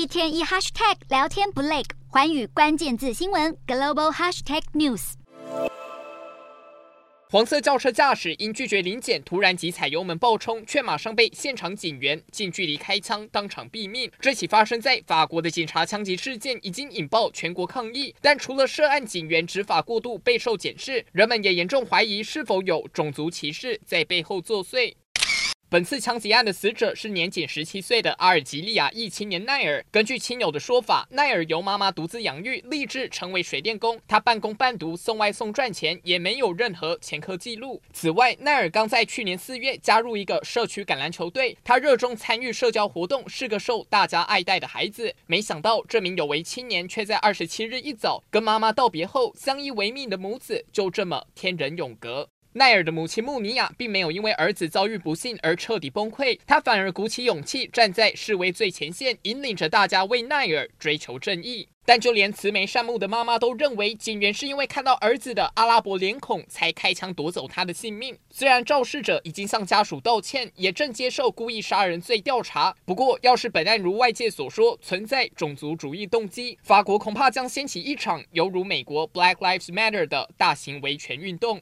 一天一 hashtag 聊天不累，寰宇关键字新闻 global hashtag news。黄色轿车驾驶因拒绝临检，突然急踩油门爆冲，却马上被现场警员近距离开枪，当场毙命。这起发生在法国的警察枪击事件已经引爆全国抗议，但除了涉案警员执法过度备受检视，人们也严重怀疑是否有种族歧视在背后作祟。本次枪击案的死者是年仅十七岁的阿尔及利亚裔青年奈尔。根据亲友的说法，奈尔由妈妈独自养育，立志成为水电工。他半工半读，送外送赚钱，也没有任何前科记录。此外，奈尔刚在去年四月加入一个社区橄榄球队，他热衷参与社交活动，是个受大家爱戴的孩子。没想到，这名有为青年却在二十七日一早跟妈妈道别后，相依为命的母子就这么天人永隔。奈尔的母亲穆尼亚并没有因为儿子遭遇不幸而彻底崩溃，她反而鼓起勇气站在示威最前线，引领着大家为奈尔追求正义。但就连慈眉善目的妈妈都认为，警员是因为看到儿子的阿拉伯脸孔才开枪夺走他的性命。虽然肇事者已经向家属道歉，也正接受故意杀人罪调查，不过要是本案如外界所说存在种族主义动机，法国恐怕将掀起一场犹如美国 Black Lives Matter 的大型维权运动。